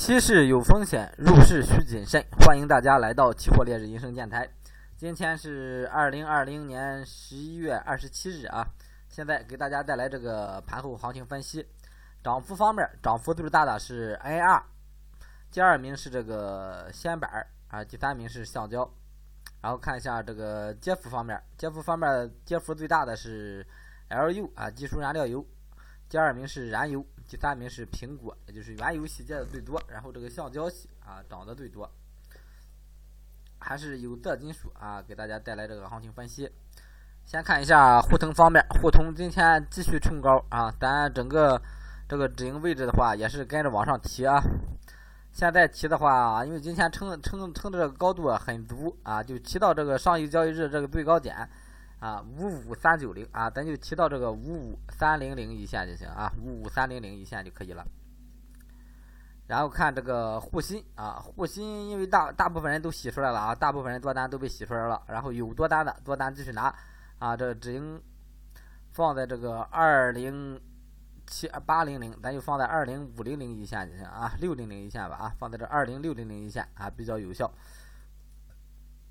期市有风险，入市需谨慎。欢迎大家来到期货烈日银声电台。今天是二零二零年十一月二十七日啊。现在给大家带来这个盘后行情分析。涨幅方面，涨幅最大的是 NR，第二名是这个锨板儿啊，第三名是橡胶。然后看一下这个跌幅方面，跌幅方面跌幅最大的是 LU 啊，技术燃料油。第二名是燃油，第三名是苹果，也就是原油系跌的最多。然后这个橡胶系啊涨的最多，还是有色金属啊，给大家带来这个行情分析。先看一下沪通方面，沪通今天继续冲高啊，咱整个这个止盈位置的话也是跟着往上提啊。现在提的话，因为今天撑撑撑的这个高度很足啊，就提到这个上一交易日这个最高点。啊，五五三九零啊，咱就提到这个五五三零零一线就行啊，五五三零零一线就可以了。然后看这个沪新啊，沪新因为大大部分人都洗出来了啊，大部分人多单都被洗出来了，然后有多单的多单继续拿啊，这个止盈放在这个二零七八零零，咱就放在二零五零零一线就行啊，六零零一线吧啊，放在这二零六零零一线啊，比较有效。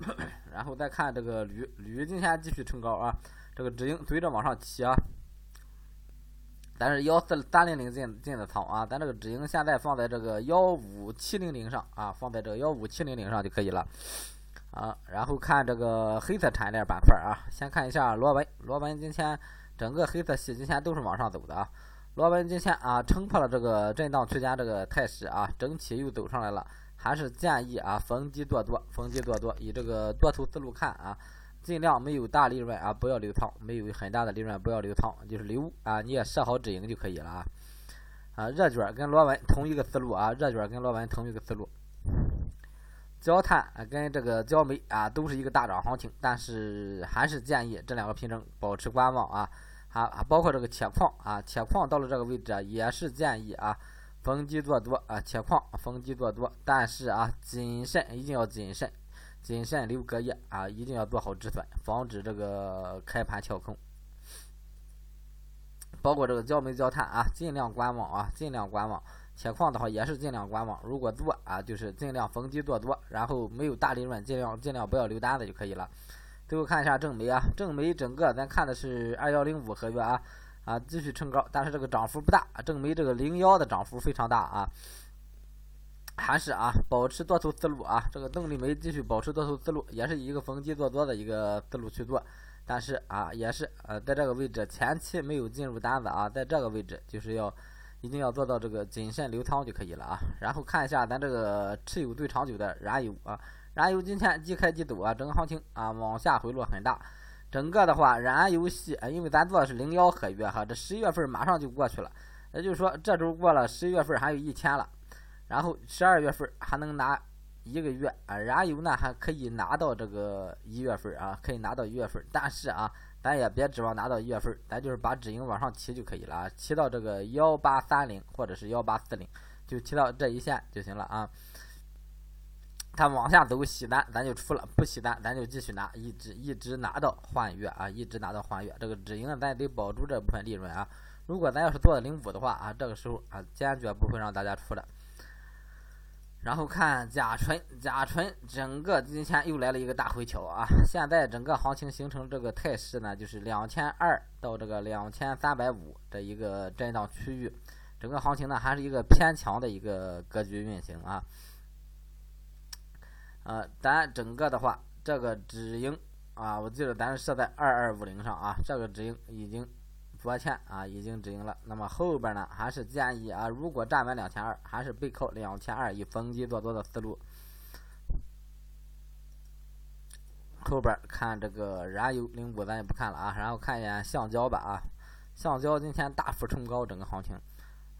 然后再看这个铝，铝今天继续冲高啊，这个止盈随着往上提啊，咱是幺四三零零进进的仓啊，咱这个止盈现在放在这个幺五七零零上啊，放在这个幺五七零零上就可以了啊。然后看这个黑色产业链板块啊，先看一下螺纹，螺纹今天整个黑色系今天都是往上走的啊，螺纹今天啊撑破了这个震荡区间这个态势啊，整体又走上来了。还是建议啊，逢低做多，逢低做多。以这个多头思路看啊，尽量没有大利润啊，不要留仓；没有很大的利润，不要留仓，就是留啊，你也设好止盈就可以了啊。啊，热卷跟螺纹同一个思路啊，热卷跟螺纹同一个思路。焦炭啊跟这个焦煤啊，都是一个大涨行情，但是还是建议这两个品种保持观望啊。还包括这个铁矿啊，铁矿到了这个位置啊，也是建议啊。逢低做多啊，铁矿逢低做多，但是啊，谨慎，一定要谨慎，谨慎留隔夜啊，一定要做好止损，防止这个开盘跳空。包括这个焦煤、焦炭啊，尽量观望啊，尽量观望。铁矿的话也是尽量观望，如果做啊，就是尽量逢低做多，然后没有大利润，尽量尽量不要留单子就可以了。最后看一下正煤啊，正煤整个咱看的是二幺零五合约啊。啊，继续冲高，但是这个涨幅不大。正煤这个零幺的涨幅非常大啊，还是啊，保持多头思路啊。这个动力煤继续保持多头思路，也是一个逢低做多的一个思路去做。但是啊，也是呃，在这个位置前期没有进入单子啊，在这个位置就是要一定要做到这个谨慎留仓就可以了啊。然后看一下咱这个持有最长久的燃油啊，燃油今天即开即走啊，整个行情啊往下回落很大。整个的话，燃油系啊，因为咱做的是零幺合约哈，这十一月份马上就过去了，也就是说这周过了，十一月份还有一天了，然后十二月份还能拿一个月啊，燃油呢还可以拿到这个一月份啊，可以拿到一月份，但是啊，咱也别指望拿到一月份，咱就是把止盈往上提就可以了啊，提到这个幺八三零或者是幺八四零，就提到这一线就行了啊。它往下走洗单，咱就出了；不洗单，咱就继续拿，一直一直拿到换月啊，一直拿到换月。这个止盈咱也得保住这部分利润啊。如果咱要是做的零五的话啊，这个时候啊，坚决不会让大家出的。然后看甲醇，甲醇整个今天又来了一个大回调啊。现在整个行情形成这个态势呢，就是两千二到这个两千三百五这一个震荡区域，整个行情呢还是一个偏强的一个格局运行啊。呃，咱整个的话，这个止盈啊，我记得咱设在二二五零上啊，这个止盈已经昨天啊已经止盈了。那么后边呢，还是建议啊，如果站稳两千二，还是背靠两千二以逢低做多的思路。后边看这个燃油零五咱也不看了啊，然后看一眼橡胶吧啊，橡胶今天大幅冲高，整个行情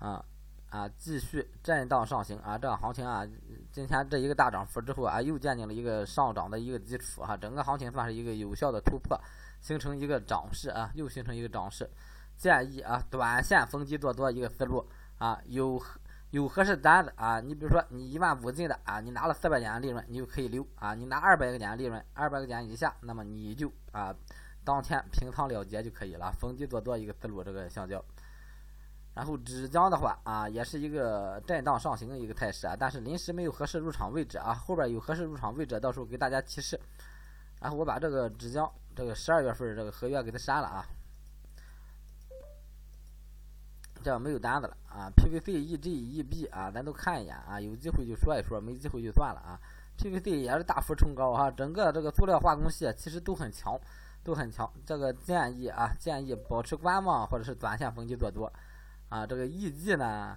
啊。啊，继续震荡上行啊！这个行情啊，今天这一个大涨幅之后啊，又建立了一个上涨的一个基础哈。整个行情算是一个有效的突破，形成一个涨势啊，又形成一个涨势。建议啊，短线逢低做多一个思路啊，有有合适单子啊，你比如说你一万五进的啊，你拿了四百点的利润，你就可以留啊。你拿二百个点利润，二百个点以下，那么你就啊，当天平仓了结就可以了。逢低做多一个思路，这个橡胶。然后止江的话啊，也是一个震荡上行的一个态势啊，但是临时没有合适入场位置啊，后边有合适入场位置，到时候给大家提示。然后我把这个止江这个十二月份这个合约给它删了啊，这样没有单子了啊。PVC、EG、EB 啊，咱都看一眼啊，有机会就说一说，没机会就算了啊。PVC 也是大幅冲高啊，整个这个塑料化工系其实都很强，都很强。这个建议啊，建议保持观望或者是短线逢低做多。啊，这个 EG 呢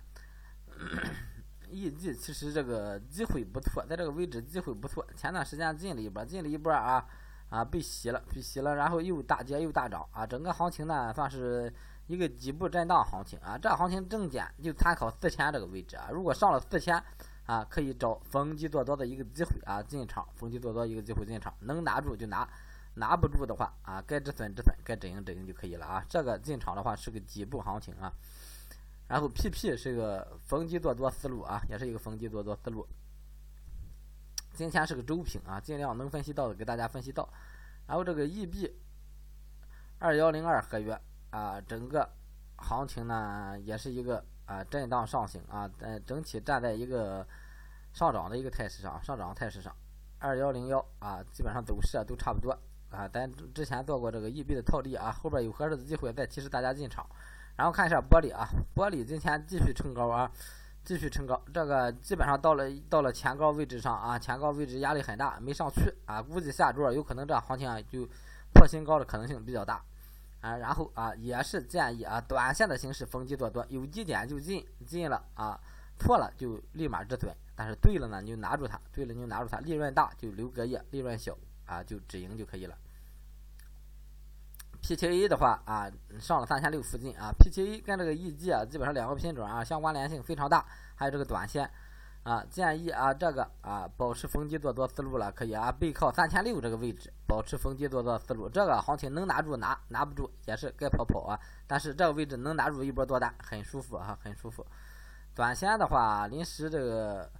，EG 其实这个机会不错，在这个位置机会不错。前段时间进了一波，进了一波啊啊被洗了，被洗了，然后又大跌又大涨啊，整个行情呢算是一个底部震荡行情啊。这行情正点就参考四千这个位置啊，如果上了四千啊，可以找逢低做多的一个机会啊进场，逢低做多一个机会进场，能拿住就拿，拿不住的话啊，该止损止损，该止盈止盈就可以了啊。这个进场的话是个底部行情啊。然后 PP 是个逢低做多思路啊，也是一个逢低做多思路。今天是个周评啊，尽量能分析到的给大家分析到。然后这个 EB 二幺零二合约啊，整个行情呢也是一个啊震荡上行啊，呃整体站在一个上涨的一个态势上，上涨态势上。二幺零幺啊，基本上走势啊都差不多啊。咱之前做过这个 EB 的套利啊，后边有合适的机会再提示大家进场。然后看一下玻璃啊，玻璃今天继续冲高啊，继续冲高，这个基本上到了到了前高位置上啊，前高位置压力很大，没上去啊，估计下周有可能这行情啊就破新高的可能性比较大啊。然后啊，也是建议啊，短线的形式逢低做多，有低点就进，进了啊，错了就立马止损，但是对了呢，你就拿住它，对了你就拿住它，利润大就留隔夜，利润小啊就止盈就可以了。PTA 的话啊，上了三千六附近啊，PTA 跟这个 EG 啊，基本上两个品种啊，相关联性非常大。还有这个短线啊，建议啊，这个啊，保持逢低做多思路了，可以啊，背靠三千六这个位置，保持逢低做多思路。这个行情能拿住拿，拿不住也是该跑跑啊。但是这个位置能拿住一波多单，很舒服啊，很舒服。短线的话，临时这个。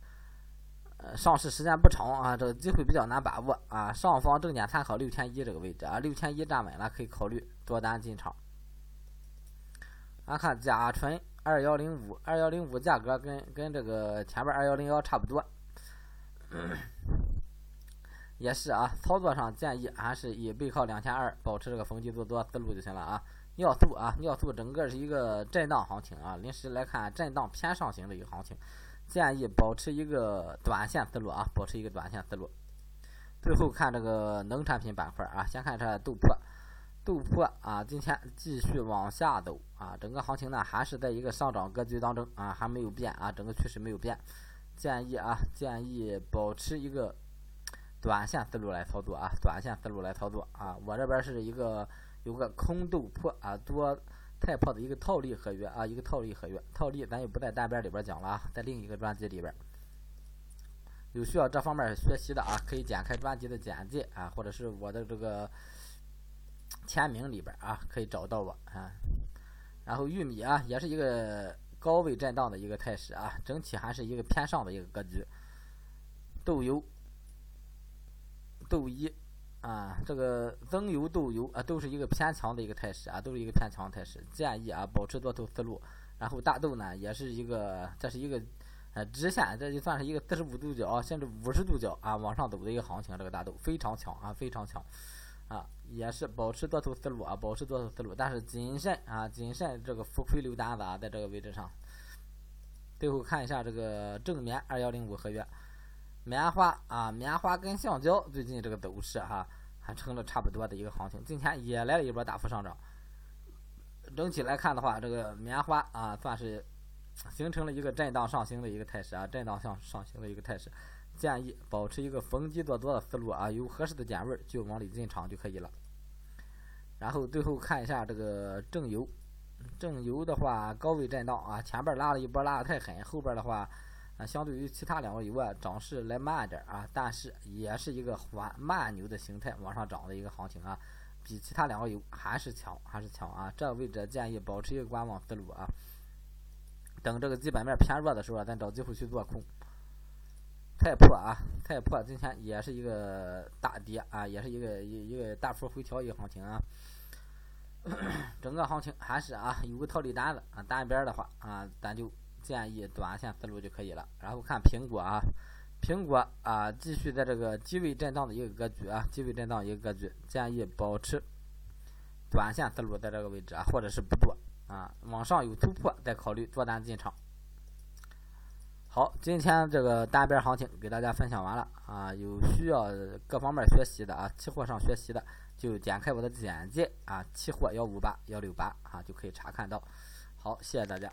上市时间不长啊，这个机会比较难把握啊。上方重点参考六千一这个位置啊，六千一站稳了，可以考虑多单进场。俺看甲醇二幺零五，二幺零五价格跟跟这个前面二幺零幺差不多，也是啊。操作上建议还是以背靠两千二，保持这个逢低做多思路就行了啊。尿素啊，尿素整个是一个震荡行情啊，临时来看震荡偏上行的一个行情。建议保持一个短线思路啊，保持一个短线思路。最后看这个农产品板块啊，先看这豆粕，豆粕啊，今天继续往下走啊，整个行情呢还是在一个上涨格局当中啊，还没有变啊，整个趋势没有变。建议啊，建议保持一个短线思路来操作啊，短线思路来操作啊。我这边是一个有个空豆粕啊，多。太破的一个套利合约啊，一个套利合约，套利咱就不在单边里边讲了啊，在另一个专辑里边，有需要这方面学习的啊，可以点开专辑的简介啊，或者是我的这个签名里边啊，可以找到我啊。然后玉米啊，也是一个高位震荡的一个态势啊，整体还是一个偏上的一个格局。豆油、豆一。啊，这个增油、豆油啊，都是一个偏强的一个态势啊，都是一个偏强态势。建议啊，保持多头思路。然后大豆呢，也是一个，这是一个呃直线，这就算是一个四十五度角，甚至五十度角啊往上走的一个行情。这个大豆非常强啊，非常强啊，也是保持多头思路啊，保持多头思路，但是谨慎啊，谨慎这个浮亏留单子啊，在这个位置上。最后看一下这个正棉二幺零五合约。棉花啊，棉花跟橡胶最近这个走势哈，还成了差不多的一个行情。今天也来了一波大幅上涨。整体来看的话，这个棉花啊，算是形成了一个震荡上行的一个态势啊，震荡向上行的一个态势。建议保持一个逢低做多的思路啊，有合适的点位就往里进场就可以了。然后最后看一下这个正油，正油的话高位震荡啊，前边拉了一波拉的太狠，后边的话。相对于其他两个油啊，涨势来慢点啊，但是也是一个缓慢牛的形态往上涨的一个行情啊，比其他两个油还是强，还是强啊。这个位置建议保持一个观望思路啊，等这个基本面偏弱的时候，咱找机会去做空。太破啊，太破，今天也是一个大跌啊，也是一个一一个大幅回调一个行情啊。整个行情还是啊有个套利单子啊单边的话啊，咱就建议短线思路就可以了。然后看苹果啊，苹果啊继续在这个低位震荡的一个格局啊，低位震荡一个格局，建议保持短线思路在这个位置啊，或者是不做啊，往上有突破再考虑做单进场。好，今天这个单边行情给大家分享完了啊，有需要各方面学习的啊，期货上学习的就点开我的简介啊，期货幺五八幺六八啊就可以查看到。好，谢谢大家。